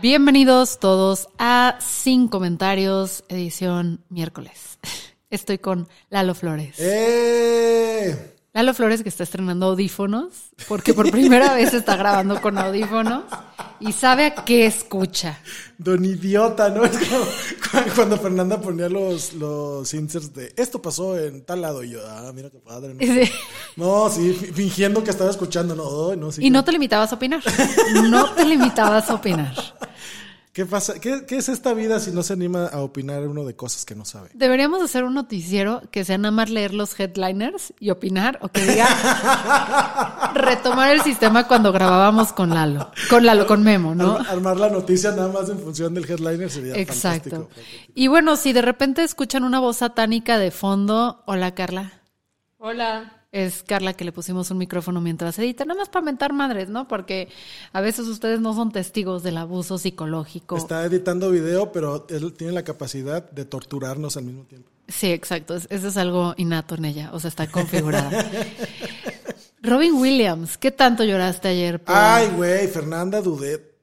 Bienvenidos todos a Sin Comentarios, edición miércoles. Estoy con Lalo Flores. ¡Eh! Lalo Flores que está estrenando audífonos, porque por primera vez está grabando con audífonos y sabe a qué escucha. Don idiota, ¿no? Es como cu- cuando Fernanda ponía los, los inserts de esto pasó en tal lado y yo, ah, mira qué padre. ¿no? Sí. No, sí, fi- fingiendo que estaba escuchando, no, no, sí. Y no te limitabas a opinar. No te limitabas a opinar. ¿Qué pasa? ¿Qué, qué es esta vida si no se anima a opinar uno de cosas que no sabe? Deberíamos hacer un noticiero que sea nada más leer los headliners y opinar o que diga retomar el sistema cuando grabábamos con Lalo, con Lalo, con Memo, ¿no? Ar- Armar la noticia nada más en función del headliner sería Exacto. fantástico. Y bueno, si de repente escuchan una voz satánica de fondo, hola Carla. Hola. Es Carla que le pusimos un micrófono mientras edita, nada más para mentar madres, ¿no? Porque a veces ustedes no son testigos del abuso psicológico. Está editando video, pero él tiene la capacidad de torturarnos al mismo tiempo. Sí, exacto. Es- Eso es algo innato en ella, o sea, está configurada. Robin Williams, ¿qué tanto lloraste ayer? por- Ay, güey, Fernanda Dudet.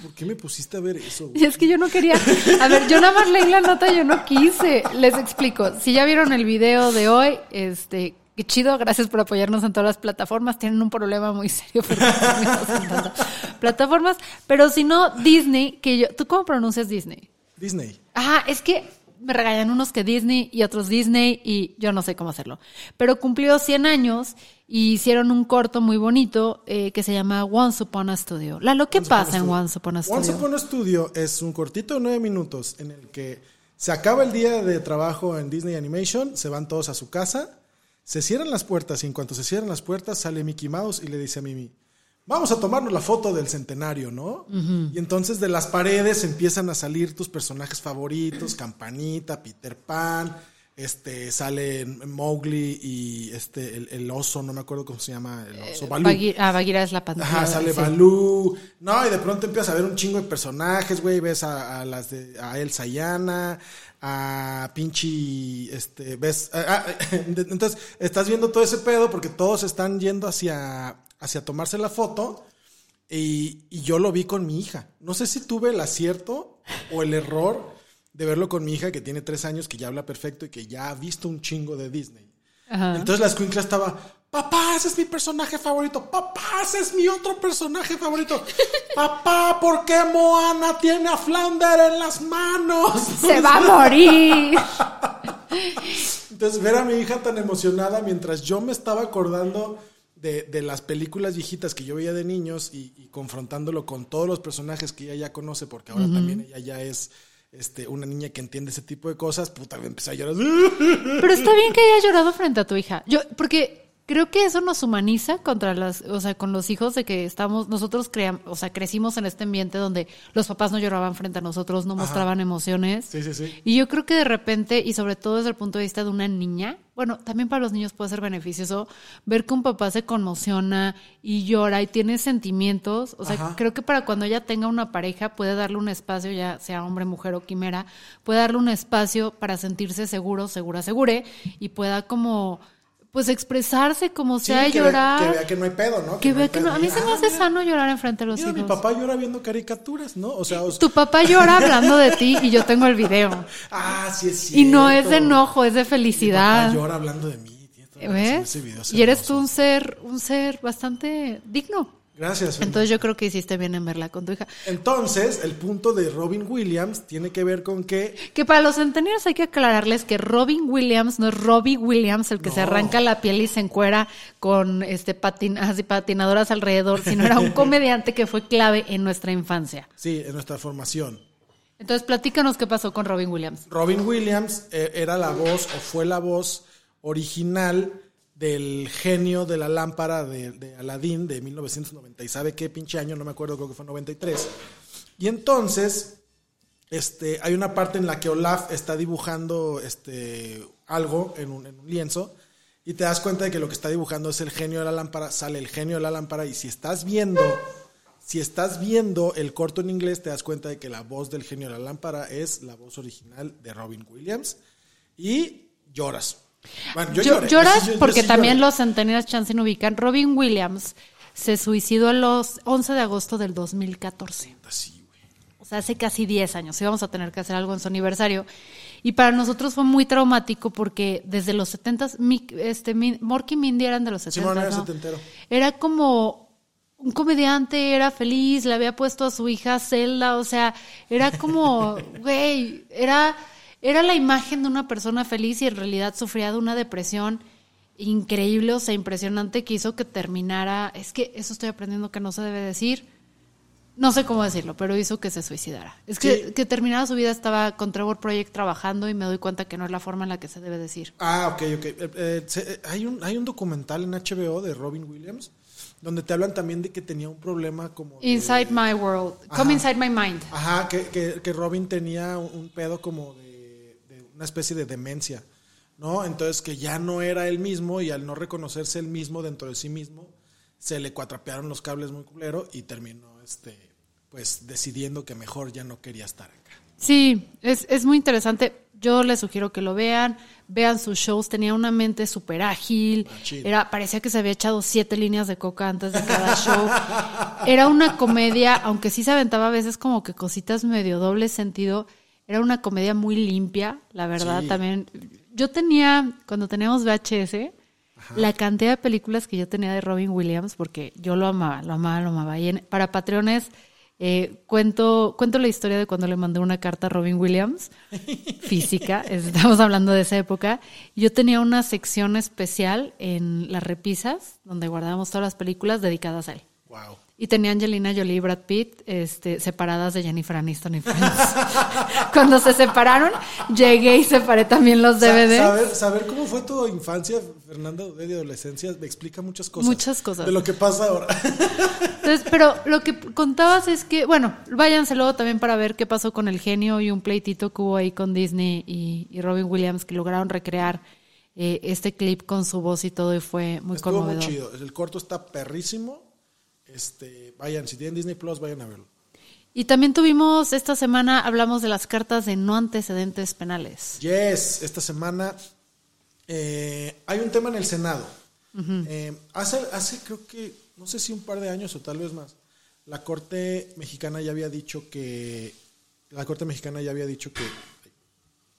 ¿Por qué me pusiste a ver eso? güey? Y es que yo no quería. A ver, yo nada más leí la nota, yo no quise. Les explico. Si ya vieron el video de hoy, este, qué chido, gracias por apoyarnos en todas las plataformas. Tienen un problema muy serio porque estamos en tantas plataformas. Pero si no, Disney, que yo. ¿Tú cómo pronuncias Disney? Disney. Ajá, es que me regañan unos que Disney y otros Disney y yo no sé cómo hacerlo. Pero cumplió 100 años y hicieron un corto muy bonito eh, que se llama Once Upon a Studio. Lalo, ¿qué pasa en Once Upon a Studio? Once Upon a Studio es un cortito de nueve minutos en el que se acaba el día de trabajo en Disney Animation, se van todos a su casa, se cierran las puertas y en cuanto se cierran las puertas sale Mickey Mouse y le dice a Mimi, vamos a tomarnos la foto del centenario, ¿no? Y entonces de las paredes empiezan a salir tus personajes favoritos, Campanita, Peter Pan, este sale Mowgli y este el, el oso, no me acuerdo cómo se llama, el oso Balú. Bagui- ah, Bagheera es la pantalla. Ajá, sale sí. Balú. No, y de pronto empiezas a ver un chingo de personajes, güey. Ves a, a las de a Elsa y Anna, a pinche este, ves ah, ah, entonces estás viendo todo ese pedo porque todos están yendo hacia hacia tomarse la foto y, y yo lo vi con mi hija. No sé si tuve el acierto o el error de verlo con mi hija que tiene tres años, que ya habla perfecto y que ya ha visto un chingo de Disney. Ajá. Entonces la escuincla estaba, papá, ese es mi personaje favorito, papá, ese es mi otro personaje favorito, papá, ¿por qué Moana tiene a Flounder en las manos? Se va a morir. Entonces ver a mi hija tan emocionada mientras yo me estaba acordando de, de las películas viejitas que yo veía de niños y, y confrontándolo con todos los personajes que ella ya conoce, porque ahora también ella ya es este, una niña que entiende ese tipo de cosas, puta, me empecé a llorar. Pero está bien que haya llorado frente a tu hija. Yo, porque creo que eso nos humaniza contra las, o sea, con los hijos de que estamos, nosotros creamos, o sea, crecimos en este ambiente donde los papás no lloraban frente a nosotros, no mostraban emociones. Sí, sí, sí. Y yo creo que de repente, y sobre todo desde el punto de vista de una niña, bueno, también para los niños puede ser beneficioso ver que un papá se conmociona y llora y tiene sentimientos. O sea, Ajá. creo que para cuando ella tenga una pareja puede darle un espacio, ya sea hombre, mujer o quimera, puede darle un espacio para sentirse seguro, segura, segure y pueda como, pues expresarse como Sí, sea, que, ve- llorar. que vea que no hay pedo, ¿no? que no hay vea que no. A mí se me hace sano llorar enfrente de los Mira, hijos. mi papá llora viendo caricaturas, ¿no? O sea, o- Tu papá llora hablando de ti y yo tengo el video. ah, sí es cierto. Y no es de enojo, es de Mi papá felicidad. llora hablando de mí. ¿Ves? ese video Y eres tú un ser, un ser bastante digno. Gracias. Fernanda. Entonces yo creo que hiciste bien en verla con tu hija. Entonces, el punto de Robin Williams tiene que ver con que Que para los centenarios hay que aclararles que Robin Williams no es Robbie Williams el que se arranca la piel y se encuera con este patin así, patinadoras alrededor, sino era un comediante que fue clave en nuestra infancia. Sí, en nuestra formación. Entonces, platícanos qué pasó con Robin Williams. Robin Williams eh, era la voz o fue la voz original del genio de la lámpara de, de Aladdin de 1990. ¿Y sabe qué pinche año? No me acuerdo, creo que fue 93. Y entonces, este, hay una parte en la que Olaf está dibujando este, algo en un, en un lienzo y te das cuenta de que lo que está dibujando es el genio de la lámpara, sale el genio de la lámpara y si estás viendo, si estás viendo el corto en inglés, te das cuenta de que la voz del genio de la lámpara es la voz original de Robin Williams y lloras. Bueno, yo Yo- lloré, lloras yo sí- yo porque sí también lloré. los centenarios chance no ubican. Robin Williams se suicidó el los 11 de agosto del 2014. Así, güey. O sea, hace casi 10 años. Íbamos a tener que hacer algo en su aniversario. Y para nosotros fue muy traumático porque desde los 70 este, Min- Mork y Mindy eran de los 70 Simón era ¿no? Era como un comediante, era feliz, le había puesto a su hija Zelda, o sea, era como, güey, era, era la imagen de una persona feliz y en realidad sufría de una depresión increíble, o sea, impresionante que hizo que terminara, es que eso estoy aprendiendo que no se debe decir, no sé cómo decirlo, pero hizo que se suicidara. Es que, Sí. que terminara su vida estaba con Trevor Project trabajando y me doy cuenta que no es la forma en la que se debe decir. Ah, ok, ok. Eh, eh, se- eh, hay, un, hay un documental en HBO de Robin Williams donde te hablan también de que tenía un problema como... de- Inside my world, Ajá. come inside my mind. Ajá, que, que, que Robin tenía un, pedo como de una especie de demencia, ¿no? Entonces que ya no era él mismo y al no reconocerse él mismo dentro de sí mismo, se le cuatrapearon los cables muy culero y terminó, este, pues decidiendo que mejor ya no quería estar acá. Sí, es, es muy interesante. Yo les sugiero que lo vean, vean sus shows. Tenía una mente súper ágil. Machín. Era, parecía que se había echado siete líneas de coca antes de cada show. Era una comedia, aunque sí se aventaba a veces como que cositas medio doble sentido. Era una comedia muy limpia, la verdad. Sí. También, yo tenía, cuando teníamos VHS, la cantidad de películas que yo tenía de Robin Williams, porque yo lo amaba, lo amaba, lo amaba. Y en- para Patreones, eh, cuento, cuento la historia de cuando le mandé una carta a Robin Williams, física, estamos hablando de esa época. Yo tenía una sección especial en las repisas, donde guardábamos todas las películas dedicadas a él. Wow. Y tenía Angelina Jolie y Brad Pitt este, separadas de Jennifer Aniston y Friends. Cuando se separaron, llegué y separé también los DVDs. Saber, saber cómo fue tu infancia, Fernanda, de adolescencia, me explica muchas cosas. Muchas cosas. De lo que pasa ahora. Entonces, pero lo que contabas es que, bueno, váyanse luego también para ver qué pasó con el genio y un pleitito que hubo ahí con Disney y, y Robin Williams que lograron recrear eh, este clip con su voz y todo y fue muy Estuvo muy conmovedor. chido. El corto está perrísimo. Este, vayan, si tienen Disney Plus, vayan a verlo. Y también tuvimos esta semana, hablamos de las cartas de no antecedentes penales. Yes, esta semana eh, hay un tema en el Senado. Eh, hace, hace creo que, no sé si un par de años o tal vez más, la Corte Mexicana ya había dicho que, la Corte Mexicana ya había dicho que,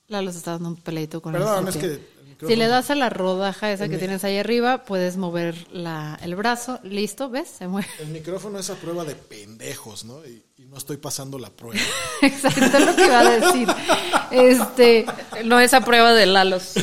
Lalo se está dando un peleito con perdón, el es que... micrófono- Si le das a la rodaja esa El que mi- tienes ahí arriba, puedes mover la, el brazo. Listo, ¿ves? Se mueve. El micrófono es a prueba de pendejos, ¿no? Y, y no estoy pasando la prueba. Exacto, es lo que iba a decir. Este, No esa prueba de Lalos.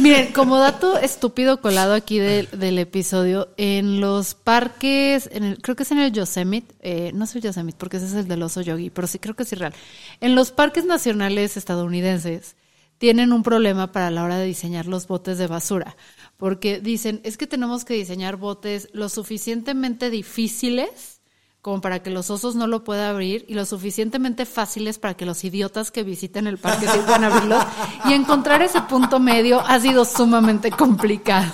miren, como dato estúpido colado aquí del, del episodio, en los parques, en el- creo que es en el Yosemite, eh, no es el Yosemite porque ese es el del oso yogi, pero sí creo que es irreal. En los parques nacionales estadounidenses tienen un problema para la hora de diseñar los botes de basura, porque dicen, es que tenemos que diseñar botes lo suficientemente difíciles como para que los osos no lo puedan abrir y lo suficientemente fáciles para que los idiotas que visiten el parque sí puedan abrirlos. Y encontrar ese punto medio ha sido sumamente complicado.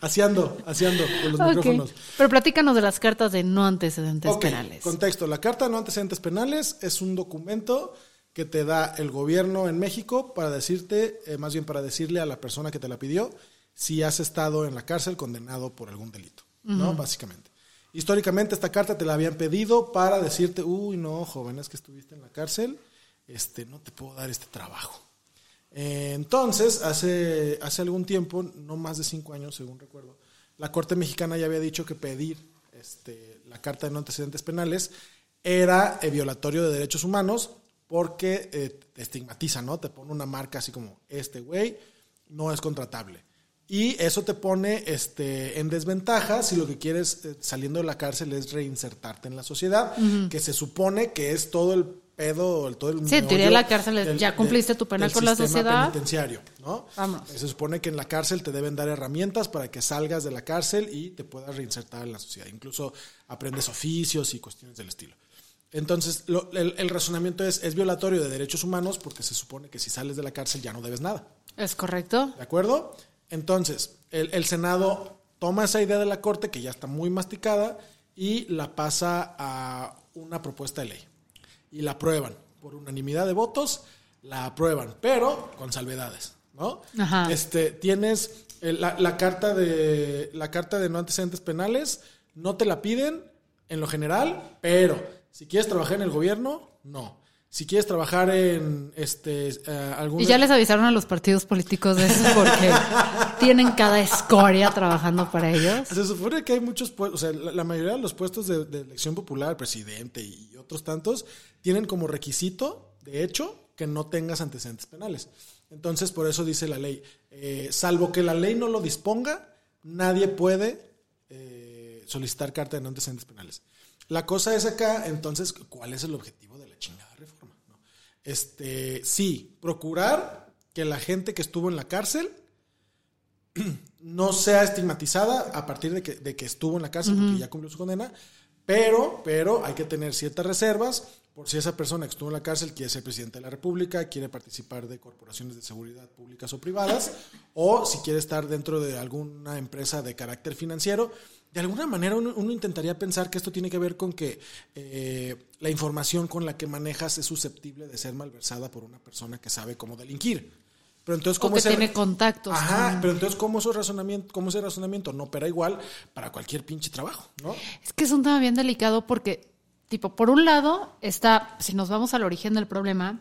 Haciendo, haciendo con los Ok. micrófonos. Pero platícanos de las cartas de no antecedentes penales. Contexto. La Carta de No Antecedentes Penales es un documento que te da el gobierno en México para decirte, eh, más bien para decirle a la persona que te la pidió, si has estado en la cárcel condenado por algún delito, ¿no? Básicamente. Históricamente esta carta te la habían pedido para decirte, uy, no, joven, es que estuviste en la cárcel, este, no te puedo dar este trabajo. Eh, entonces, hace, hace algún tiempo, no más de cinco años, según recuerdo, la Corte Mexicana ya había dicho que pedir este, la Carta de No Antecedentes Penales era eh, violatorio de derechos humanos porque eh, te estigmatiza, ¿no? Te pone una marca así como, este güey no es contratable. Y eso te pone este, en desventaja si lo que quieres eh, saliendo de la cárcel es reinsertarte en la sociedad, que se supone que es todo el pedo, el, todo el Sí, en teoría meollo la cárcel es, ya cumpliste tu pena del con la sistema sociedad. penitenciario, ¿no? Vámonos. Se supone que en la cárcel te deben dar herramientas para que salgas de la cárcel y te puedas reinsertar en la sociedad. Incluso aprendes oficios y cuestiones del estilo. Entonces, lo- el, el razonamiento es, es violatorio de derechos humanos porque se supone que si sales de la cárcel ya no debes nada. ¿Es correcto? ¿De acuerdo? Entonces, el, el Senado toma esa idea de la Corte, que ya está muy masticada, y la pasa a una propuesta de ley. Y la aprueban. Por unanimidad de votos, la aprueban, pero con salvedades. ¿no? Ajá. Este, tienes eh, la, la carta de la carta de no antecedentes penales, no te la piden en lo general, pero si quieres trabajar en el gobierno, no. Si quieres trabajar en este eh, algún Y ya les avisaron a los partidos políticos de eso porque tienen cada escoria trabajando para ellos. Se supone que hay muchos puestos, o sea, la, la mayoría de los puestos de, de elección popular, presidente y otros tantos, tienen como requisito, de hecho, que no tengas antecedentes penales. Entonces, por eso dice la ley, eh, salvo que la ley no lo disponga, nadie puede eh, solicitar carta de no antecedentes penales. La cosa es acá, entonces, ¿cuál es el objetivo de la chingada reforma? no? Este, sí, procurar que la gente que estuvo en la cárcel no sea estigmatizada a partir de que, de que estuvo en la cárcel porque ya cumplió su condena, pero, pero hay que tener ciertas reservas por si esa persona que estuvo en la cárcel quiere ser presidente de la República, quiere participar de corporaciones de seguridad públicas o privadas, o si quiere estar dentro de alguna empresa de carácter financiero. De alguna manera uno, uno intentaría pensar que esto tiene que ver con que eh, la información con la que manejas es susceptible de ser malversada por una persona que sabe cómo delinquir. Pero entonces, O ¿cómo que ese- tiene contactos. Ajá, pero entonces, ¿cómo, ese razonamiento, ¿cómo ese razonamiento no opera igual para cualquier pinche trabajo? ¿no? Es que es un tema bien delicado porque, tipo, por un lado está, si nos vamos al origen del problema,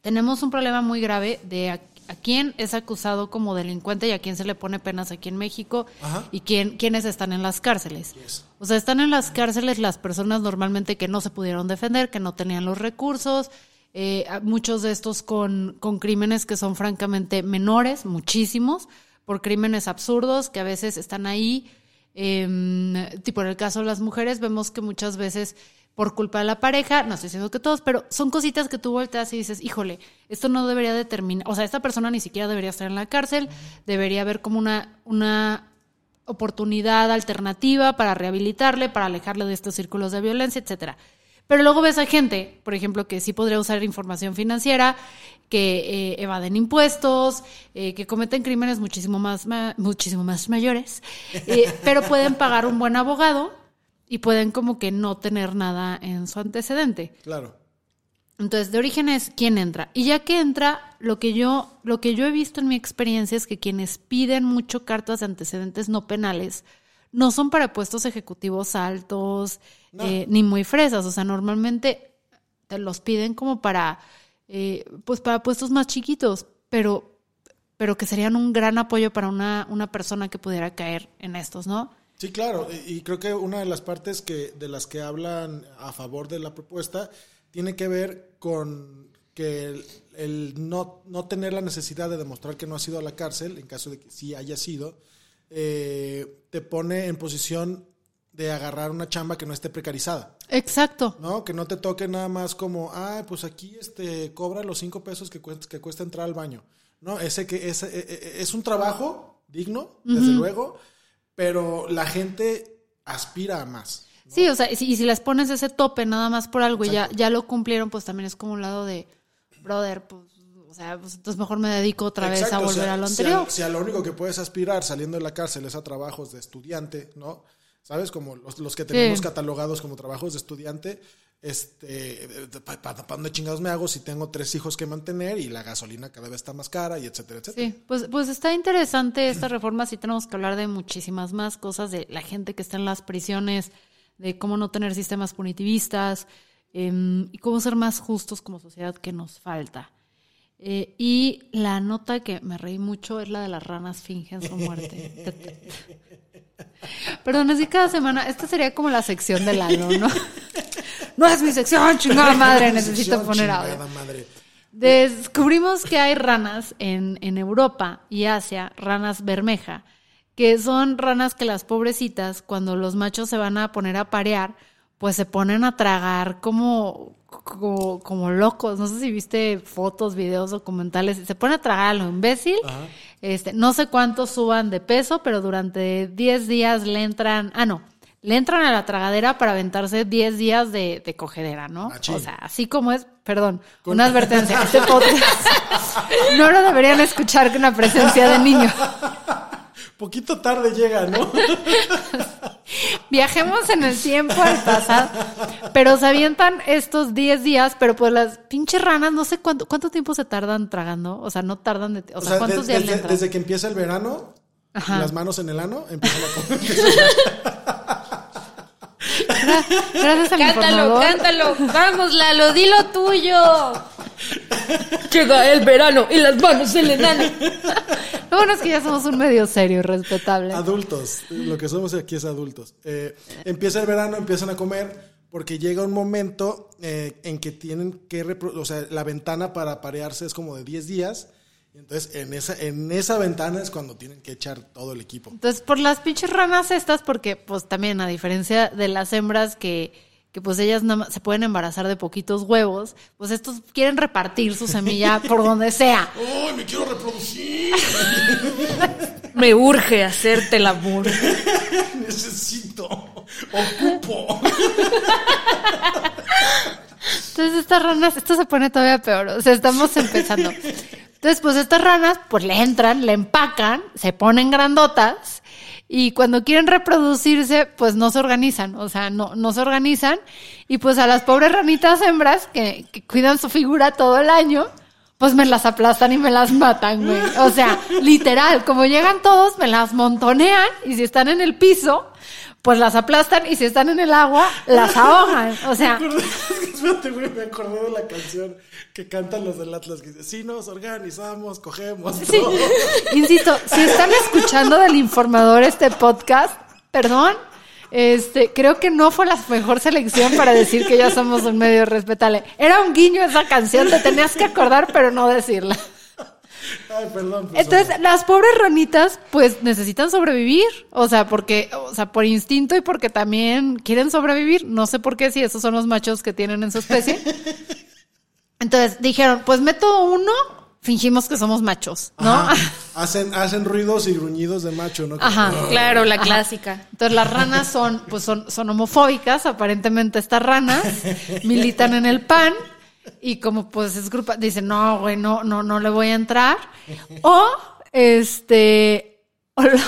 tenemos un problema muy grave de a, a quién es acusado como delincuente y a quién se le pone penas aquí en México Ajá. y quién, quiénes están en las cárceles. Yes. O sea, están en las cárceles las personas normalmente que no se pudieron defender, que no tenían los recursos, eh, muchos de estos con, con crímenes que son francamente menores, muchísimos, por crímenes absurdos que a veces están ahí. Em, tipo en el caso de las mujeres, vemos que muchas veces por culpa de la pareja, no estoy diciendo que todos, pero son cositas que tú volteas y dices, híjole, esto no debería determinar, o sea, esta persona ni siquiera debería estar en la cárcel, debería haber como una, una oportunidad alternativa para rehabilitarle, para alejarle de estos círculos de violencia, etcétera. Pero luego ves a gente, por ejemplo, que sí podría usar información financiera, que eh, evaden impuestos, eh, que cometen crímenes muchísimo más, ma- muchísimo más mayores, eh, pero pueden pagar un buen abogado y pueden como que no tener nada en su antecedente. Claro. Entonces, de origen es quién entra. Y ya que entra, lo que yo, lo que yo he visto en mi experiencia es que quienes piden mucho cartas de antecedentes no penales no son para puestos ejecutivos altos, No. eh, ni muy fresas. O sea, normalmente te los piden como para, eh, pues para puestos más chiquitos, pero, pero que serían un gran apoyo para una, una persona que pudiera caer en estos, ¿no? Sí, claro, y creo que una de las partes que de las que hablan a favor de la propuesta tiene que ver con que el, el no, no tener la necesidad de demostrar que no has ido a la cárcel, en caso de que sí haya sido, eh, te pone en posición de agarrar una chamba que no esté precarizada. Exacto. ¿no? Que no te toque nada más como, ah, pues aquí este cobra los cinco pesos que cuesta, que cuesta entrar al baño. No, ese que ese, eh, eh, es un trabajo digno, desde luego, pero la gente aspira a más. Sí, o sea, y si, y si les pones ese tope nada más por algo y ya, ya lo cumplieron, pues también es como un lado de, brother, pues, o sea, pues entonces mejor me dedico otra vez a volver o sea, a lo si anterior. Si a lo único que puedes aspirar saliendo de la cárcel es a trabajos de estudiante, ¿no? ¿Sabes? Como los, los que tenemos Sí. catalogados como trabajos de estudiante, este, ¿para pa, pa dónde chingados me hago si tengo tres hijos que mantener y la gasolina cada vez está más cara y etcétera, etcétera? Sí, pues, pues está interesante esta reforma. Sí tenemos que hablar de muchísimas más cosas, de la gente que está en las prisiones, de cómo no tener sistemas punitivistas em, y cómo ser más justos como sociedad que nos falta. Eh, y la nota que me reí mucho es la de las ranas fingen su muerte. Perdón, así cada semana, esta sería como la sección del Lalo, ¿no? No es mi sección, chingada madre, necesito poner audio. Descubrimos que hay ranas en, en Europa y Asia, ranas bermeja, que son ranas que las pobrecitas, cuando los machos se van a poner a parear, pues se ponen a tragar como, como, como locos. No sé si viste fotos, videos, documentales. Se pone a tragar a lo imbécil. Este, no sé cuántos suban de peso, pero durante 10 días le entran. Ah, no. Le entran a la tragadera para aventarse 10 días de, de cogedera, ¿no? Machín. O sea, así como es, perdón, una advertencia. Este podcast no lo deberían escuchar con la presencia de niños. Poquito tarde llega, ¿no? Viajemos en el tiempo al pasado. Pero se avientan estos 10 días, pero pues las pinches ranas, no sé cuánto, cuánto tiempo se tardan tragando. O sea, no tardan de. O, O sea, ¿cuántos de- días desde, desde que empieza el verano, Ajá. las manos en el ano, empiezan a comer. Gracias al Cántalo, informador. cántalo. Vamos, Lalo, di lo tuyo. Llega el verano y las manos en el enano. Lo bueno es que ya somos un medio serio y respetable. adultos, lo que somos aquí es adultos. Eh, empieza el verano, empiezan a comer, porque llega un momento eh, en que tienen que, o sea, la ventana para parearse es como de 10 días. Y entonces en esa, en esa ventana es cuando tienen que echar todo el equipo. Entonces, por las pinches ranas estas, porque pues también a diferencia de las hembras que, que pues ellas nada más se pueden embarazar de poquitos huevos, pues estos quieren repartir su semilla por donde sea. ¡Ay, me quiero reproducir! Me urge hacerte el amor. Necesito, ocupo. Entonces estas ranas, esto se pone todavía peor, o sea, estamos empezando. Entonces, pues estas ranas, pues le entran, le empacan, se ponen grandotas y cuando quieren reproducirse, pues no se organizan, o sea, no, no se organizan y pues a las pobres ranitas hembras que, que cuidan su figura todo el año, pues me las aplastan y me las matan, güey. O sea, literal, como llegan todos, me las montonean y si están en el piso, pues las aplastan y si están en el agua, las ahogan. O sea, Espérate, güey, me acordé de la canción que cantan los del Atlas que sí, nos organizamos, cogemos. Sí, todo". insisto, si están escuchando del informador este podcast, perdón, este, creo que no fue la mejor selección para decir que ya somos un medio respetable. Era un guiño esa canción, te tenías que acordar, pero no decirla. Ay, perdón. pues, Entonces, las pobres ranitas, pues necesitan sobrevivir. O sea, porque, o sea, por instinto y porque también quieren sobrevivir. No sé por qué, si esos son los machos que tienen en su especie. Entonces dijeron, pues meto uno, fingimos que somos machos, ¿no? Ajá. Hacen, hacen ruidos y gruñidos de macho, ¿no? Ajá. Claro, la clásica. Entonces las ranas son, pues son, son homofóbicas, aparentemente estas ranas militan en el pan y como pues es grupo, dicen, no, güey, no, no, no le voy a entrar. O, este, o lo-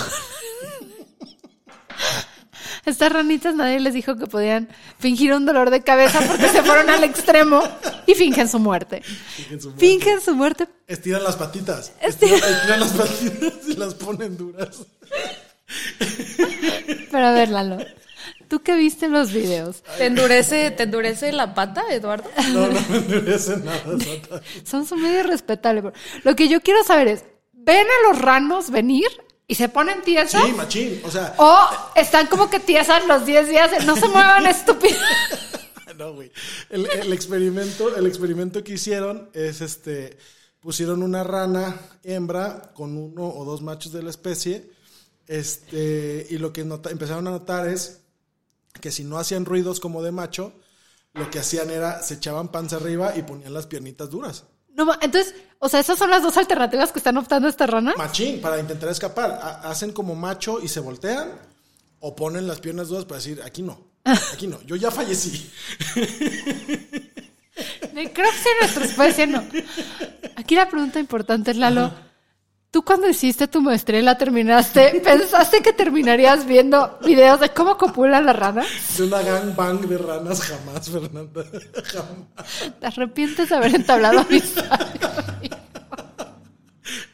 estas ranitas nadie les dijo que podían fingir un dolor de cabeza porque se fueron al extremo y fingen su muerte. Fingen su muerte. Fingen su muerte. Estiran las patitas. Estiran- Estiran, estiran las patitas y las ponen duras. Pero a ver, Lalo, ¿tú qué viste en los videos? ¿Te endurece, ¿Te endurece la pata, Eduardo? No, no me endurece nada. Santa. Son su medio respetable. pero Lo que yo quiero saber es, ¿ven a los ranos venir y se ponen tiesas? Sí, machín. O sea, ¿O están como que tiesas los 10 días? No se muevan, estúpidos. no, güey. El, el experimento, el experimento que hicieron es este. Pusieron una rana hembra con uno o dos machos de la especie. Este. Y lo que nota- empezaron a notar es que si no hacían ruidos como de macho, lo que hacían era se echaban panza arriba y ponían las piernitas duras. No, entonces, o sea, esas son las dos alternativas que están optando estas ranas. Machín, para intentar escapar. Ha- hacen como macho y se voltean o ponen las piernas duras para decir, aquí no, aquí no, yo ya fallecí. Creo que sí, nuestra especie no. Aquí la pregunta importante es, Lalo, ¿tú cuando hiciste tu maestría y la terminaste, pensaste que terminarías viendo videos de cómo copula la rana? De una gangbang de ranas jamás, Fernanda. Jamás. ¿Te arrepientes de haber entablado amistad?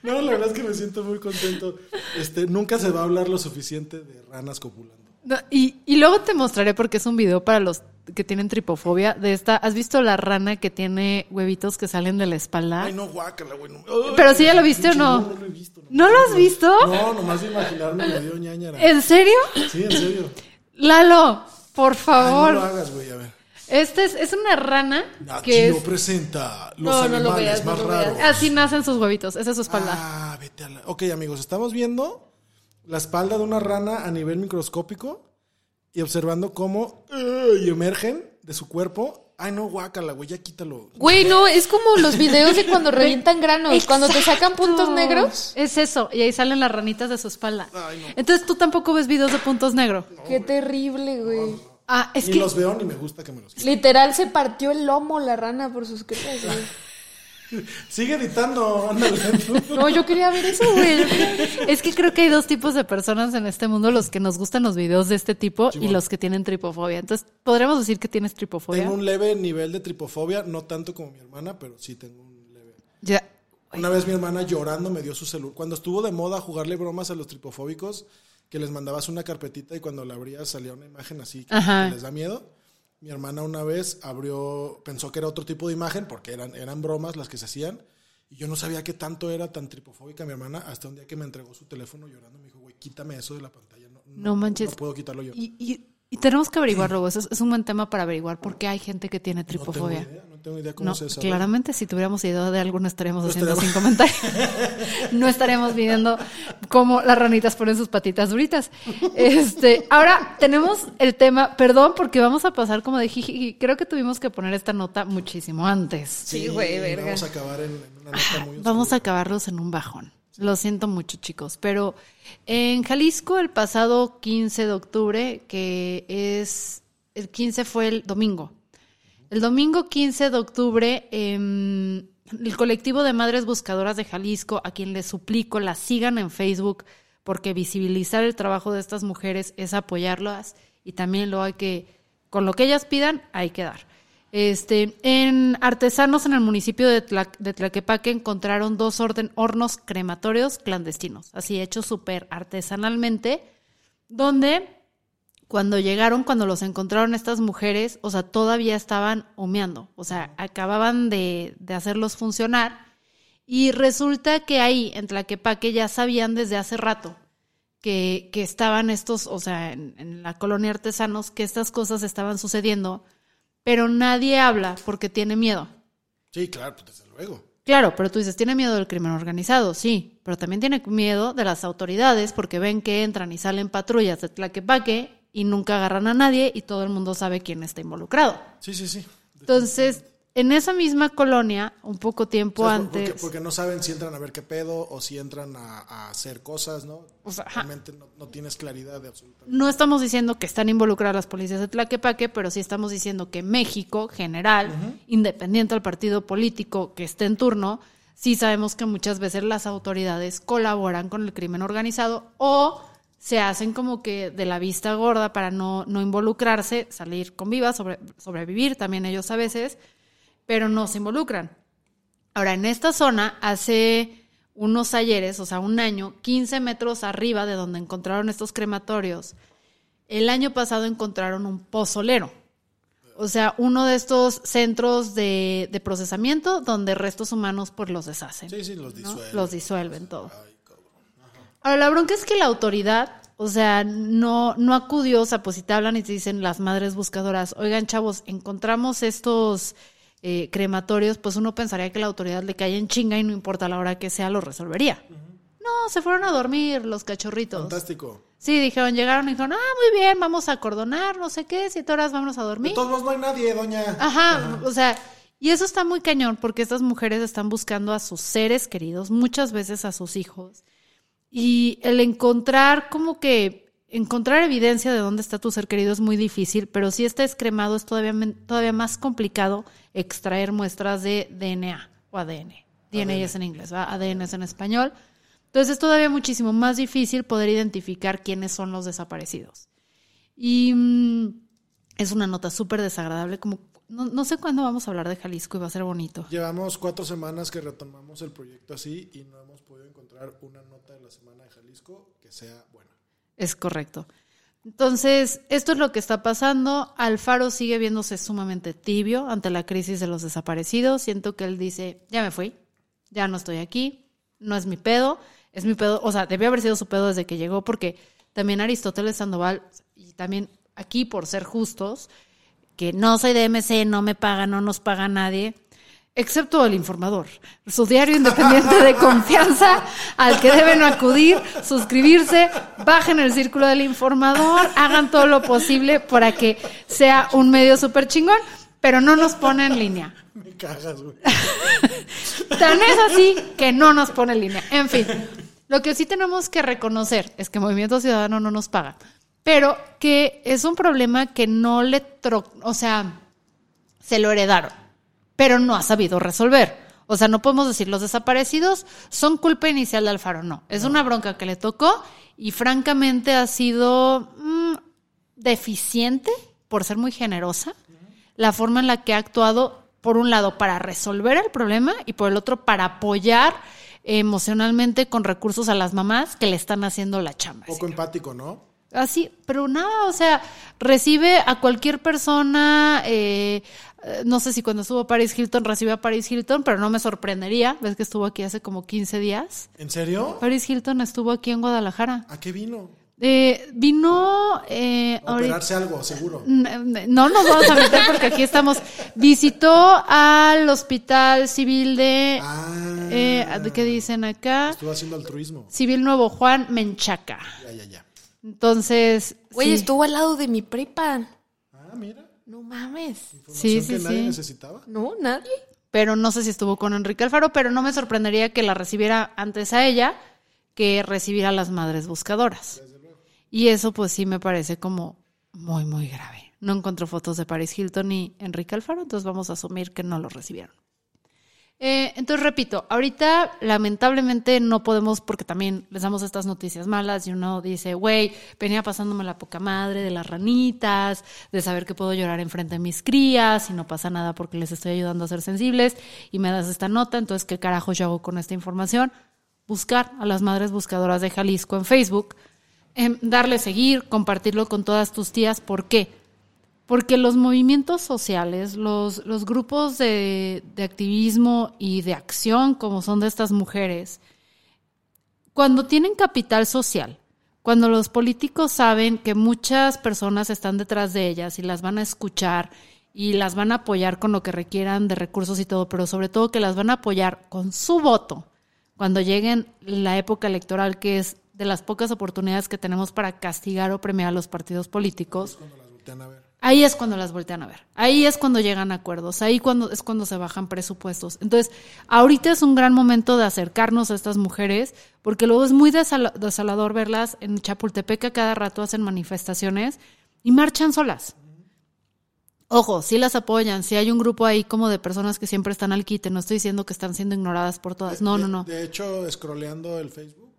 No, la verdad es que me siento muy contento. Este, nunca se va a hablar lo suficiente de ranas copulando. No, y, y luego te mostraré porque es un video para los que tienen tripofobia de esta. ¿Has visto la rana que tiene huevitos que salen de la espalda? Ay, no, guácala, güey. no. Pero sí ya lo viste o no. No lo he visto. ¿No lo has visto? No, nomás de imaginarme me dio ñañara. ¿En serio? Sí, en serio. Lalo, por Ay, favor. no lo hagas, güey, a ver. Este es, es una rana que es... presenta los No, no lo animales veas, no más lo veas. raros. Así nacen sus huevitos, esa es su espalda. Ah, vete a la... Ok, amigos, estamos viendo la espalda de una rana a nivel microscópico y observando cómo y emergen de su cuerpo Ay, no, guácala, güey, ya quítalo. Güey, no, es como los videos de cuando revientan granos, cuando te sacan puntos negros. Es eso, y ahí salen las ranitas de su espalda. Ay, no. Entonces tú tampoco ves videos de puntos negros. Qué terrible, güey. Ah, es ni que los veo ni me gusta que me los quiten. Literal se partió el lomo la rana por sus crías, güey. Sigue editando, ándale. No, yo quería ver eso, güey. es que creo que hay dos tipos de personas en este mundo, los que nos gustan los videos de este tipo y los que tienen tripofobia. Entonces, podríamos decir que tienes tripofobia. tengo un leve nivel de tripofobia, no tanto como mi hermana, pero sí tengo un leve. Ya. Una vez mi hermana llorando me dio su celular. Cuando estuvo de moda jugarle bromas a los tripofóbicos, que les mandabas una carpetita y cuando la abrías salía una imagen así que, que les da miedo. Mi hermana una vez abrió, pensó que era otro tipo de imagen porque eran, eran bromas las que se hacían. Y yo no sabía qué tanto era tan tripofóbica mi hermana hasta un día que me entregó su teléfono llorando. Me dijo, güey, quítame eso de la pantalla. No, No manches. No puedo quitarlo yo. Y, y- y tenemos que averiguarlo, eso es, es un buen tema para averiguar por qué hay gente que tiene no tengo tripofobia. idea, tengo idea cómo No, se sabe. claramente si tuviéramos idea de algo no estaríamos No haciendo sin comentarios. no estaríamos viendo cómo las ranitas ponen sus patitas duritas. Este, ahora tenemos el tema, perdón porque vamos a pasar como de jiji, creo que tuvimos que poner esta nota muchísimo antes. Sí, güey, verga. Vamos a acabar en, en una nota muy Vamos a acabarlos en un bajón. Lo siento mucho, chicos. Pero en Jalisco, el pasado 15 de octubre, que es. El 15 fue el domingo. El domingo 15 de octubre, em, el colectivo de Madres Buscadoras de Jalisco, a quien les suplico la sigan en Facebook, porque visibilizar el trabajo de estas mujeres es apoyarlas y también lo hay que, con lo que ellas pidan, hay que dar. Este, en artesanos en el municipio de, Tla- de Tlaquepaque encontraron dos orden, hornos crematorios clandestinos, así hechos súper artesanalmente, donde cuando llegaron, cuando los encontraron estas mujeres, o sea, todavía estaban humeando, o sea, acababan de, de hacerlos funcionar. Y resulta que ahí, en Tlaquepaque, ya sabían desde hace rato que, que estaban estos, o sea, en, en la colonia artesanos, que estas cosas estaban sucediendo, pero nadie habla porque tiene miedo. Sí, claro, pues desde luego. Claro, pero tú dices, tiene miedo del crimen organizado, sí, pero también tiene miedo de las autoridades porque ven que entran y salen patrullas de Tlaquepaque y nunca agarran a nadie y todo el mundo sabe quién está involucrado. Sí, sí, sí. Entonces, en esa misma colonia, un poco tiempo antes... Porque, porque no saben si entran a ver qué pedo o si entran a, a hacer cosas, ¿no? O sea. Realmente no, no tienes claridad de absolutamente. No estamos diciendo que están involucradas las policías de Tlaquepaque, pero sí estamos diciendo que México, general, independiente del partido político que esté en turno, sí sabemos que muchas veces las autoridades colaboran con el crimen organizado o se hacen como que de la vista gorda para no, no involucrarse, salir con viva, sobre- sobrevivir también ellos a veces, pero no se involucran. Ahora, en esta zona, hace unos ayeres, o sea, un año, 15 metros arriba de donde encontraron estos crematorios, el año pasado encontraron un pozolero. O sea, uno de estos centros de, de procesamiento donde restos humanos pues los deshacen. Sí, sí, los ¿no? disuelven. Los disuelven todo. Ahora, la bronca es que la autoridad, o sea, no, no acudió, o sea, pues si te hablan y te dicen las madres buscadoras, oigan, chavos, encontramos estos eh, crematorios, pues uno pensaría que la autoridad le cae en chinga y no importa la hora que sea, lo resolvería. No, se fueron a dormir los cachorritos. Fantástico. Sí, dijeron, llegaron y dijeron, ah, muy bien, vamos a acordonar, no sé qué, siete horas, vámonos a dormir. De todos modos no hay nadie, doña. Ajá, o sea, y eso está muy cañón porque estas mujeres están buscando a sus seres queridos, muchas veces a sus hijos. Y el encontrar como que encontrar evidencia de dónde está tu ser querido es muy difícil, pero si está cremado es todavía, todavía más complicado extraer muestras de DNA o ADN. DNA es en inglés, ¿va? ADN es en español. Entonces es todavía muchísimo más difícil poder identificar quiénes son los desaparecidos. Y mm, es una nota súper desagradable, como no, no sé cuándo vamos a hablar de Jalisco y va a ser bonito. Llevamos cuatro semanas que retomamos el proyecto así y no hemos podido encontrar una nota de la semana de Jalisco que sea buena. Es correcto. Entonces, esto es lo que está pasando. Alfaro sigue viéndose sumamente tibio ante la crisis de los desaparecidos. Siento que él dice, ya me fui, ya no estoy aquí, no es mi pedo, es mi pedo, o sea, debió haber sido su pedo desde que llegó, porque también Aristóteles Sandoval, y también aquí por ser justos, que no soy de MC, no me paga, no nos paga nadie, excepto el informador, su diario independiente de confianza al que deben acudir, suscribirse, bajen el círculo del informador, hagan todo lo posible para que sea un medio súper chingón. pero no nos pone en línea. Me cagas, güey. Tan es así que no nos pone en línea. En fin, lo que sí tenemos que reconocer es que Movimiento Ciudadano no nos paga, pero que es un problema que no le, tro o sea, se lo heredaron, pero no ha sabido resolver. O sea, no podemos decir los desaparecidos son culpa inicial de Alfaro, no. Es una bronca que le tocó y francamente ha sido mm, deficiente, por ser muy generosa, la forma en la que ha actuado, por un lado, para resolver el problema y por el otro, para apoyar emocionalmente con recursos a las mamás que le están haciendo la chamba. Poco empático, ¿no? Así, pero nada, o sea, recibe a cualquier persona, eh, no sé si cuando estuvo Paris Hilton recibe a Paris Hilton, pero no me sorprendería, ves que estuvo aquí hace como 15 días. ¿En serio? Paris Hilton estuvo aquí en Guadalajara. ¿A qué vino? Eh, vino... Eh, A ahorita- operarse algo, seguro. No nos vamos a meter porque aquí estamos. Visitó al Hospital Civil de... Ah. eh, ¿Qué dicen acá? Estuvo haciendo altruismo. Civil Nuevo Juan, Menchaca. Ya, ya, ya. Entonces... Güey, sí. estuvo al lado de mi prepa. Ah, mira. No mames. Sí, que nadie sí. necesitaba. No, nadie. pero no sé si estuvo con Enrique Alfaro, pero no me sorprendería que la recibiera antes a ella que recibiera a las madres buscadoras. Y eso pues sí me parece como muy, muy grave. No encontró fotos de Paris Hilton ni Enrique Alfaro, entonces vamos a asumir que no lo recibieron. Eh, entonces, repito, ahorita lamentablemente no podemos, porque también les damos estas noticias malas y uno dice, güey, venía pasándome la poca madre de las ranitas, de saber que puedo llorar enfrente de mis crías y no pasa nada porque les estoy ayudando a ser sensibles y me das esta nota, entonces, ¿qué carajo yo hago con esta información? Buscar a las madres buscadoras de Jalisco en Facebook, em, darle seguir, compartirlo con todas tus tías, ¿por qué? Porque los movimientos sociales, los, los grupos de, activismo y de acción, como son de estas mujeres, cuando tienen capital social, cuando los políticos saben que muchas personas están detrás de ellas y las van a escuchar y las van a apoyar con lo que requieran de recursos y todo, pero sobre todo que las van a apoyar con su voto cuando lleguen la época electoral, que es de las pocas oportunidades que tenemos para castigar o premiar a los partidos políticos. Ahí es cuando las voltean a ver. Ahí es cuando llegan a acuerdos. Ahí cuando, es cuando se bajan presupuestos. Entonces, ahorita es un gran momento de acercarnos a estas mujeres, porque luego es muy desala- desolador verlas en Chapultepec, que a cada rato hacen manifestaciones y marchan solas. Ojo, sí las apoyan, sí hay un grupo ahí como de personas que siempre están al quite. No estoy diciendo que están siendo ignoradas por todas. No, De- no, no. De hecho, scrolleando el Facebook,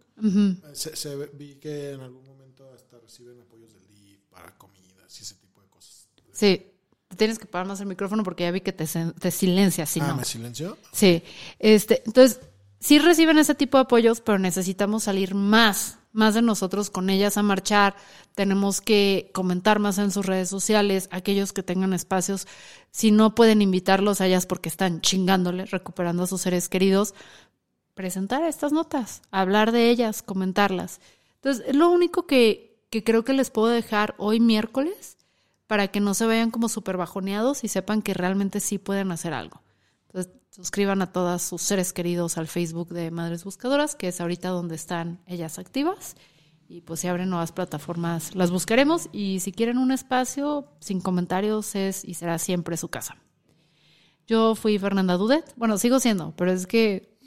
se, se vi que en algún momento hasta reciben apoyos del DIF para comidas y ese tipo. Sí, tienes que parar más el micrófono porque ya vi que te, te silencias, si ah, no. ¿me silenció? Sí, este, entonces sí reciben ese tipo de apoyos, pero necesitamos salir más, más de nosotros con ellas a marchar. Tenemos que comentar más en sus redes sociales, aquellos que tengan espacios, si no pueden invitarlos a ellas porque están chingándole, recuperando a sus seres queridos, presentar estas notas, hablar de ellas, comentarlas. Entonces, es lo único que, que creo que les puedo dejar hoy miércoles para que no se vayan como súper bajoneados y sepan que realmente sí pueden hacer algo. Entonces, suscriban a todas sus seres queridos al Facebook de Madres Buscadoras, que es ahorita donde están ellas activas. Y pues si abren nuevas plataformas, las buscaremos. Y si quieren un espacio, sin comentarios, es y será siempre su casa. Yo fui Fernanda Dudet. Bueno, sigo siendo, pero es que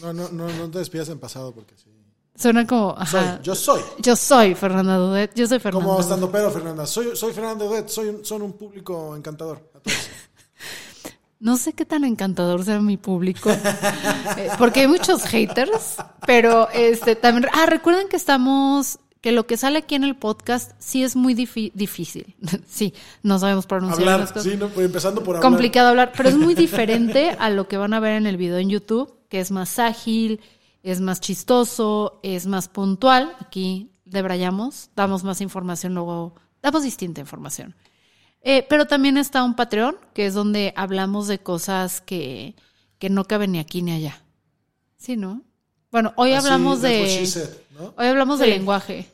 no, no, no te despidas en pasado porque sí. Suena como. Soy, yo soy. Yo soy Fernanda Dudet. Yo soy Fernanda. Como Dudet. estando pero, Fernanda. Soy, soy Fernando Duet, soy un, son un público encantador. A todos. No sé qué tan encantador sea mi público, eh, porque hay muchos haters, pero este también. Ah, recuerden que estamos, que lo que sale aquí en el podcast sí es muy difícil. sí, no sabemos pronunciar las hablar, cosas. sí, no, empezando por hablar. Complicado hablar, pero es muy diferente a lo que van a ver en el video en YouTube, que es más ágil, es más chistoso, es más puntual. Aquí debrayamos, damos más información, luego damos distinta información. Eh, pero también está un Patreon, que es donde hablamos de cosas que, que no caben ni aquí ni allá. Sí, ¿no? Bueno, hoy Así, hablamos de. she said, ¿no? Hoy hablamos de lenguaje.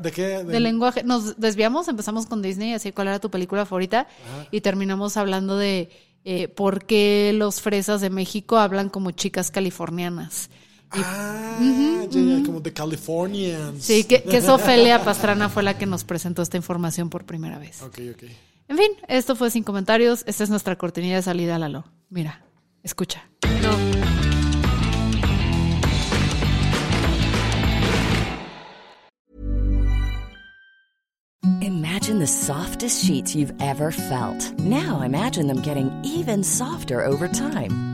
¿De qué? De- De lenguaje. Nos desviamos, empezamos con Disney, así cuál era tu película favorita, y terminamos hablando de eh, por qué los fresas de México hablan como chicas californianas. Ah, ya, ya, como The Californians. Sí, que, que es Ofelia Pastrana fue la que nos presentó esta información por primera vez. Ok, ok. En fin, esto fue sin comentarios. Esta es nuestra cortinilla de salida, Lalo. Mira, escucha. No. Imagine the softest sheets you've ever felt. Now imagine them getting even softer over time.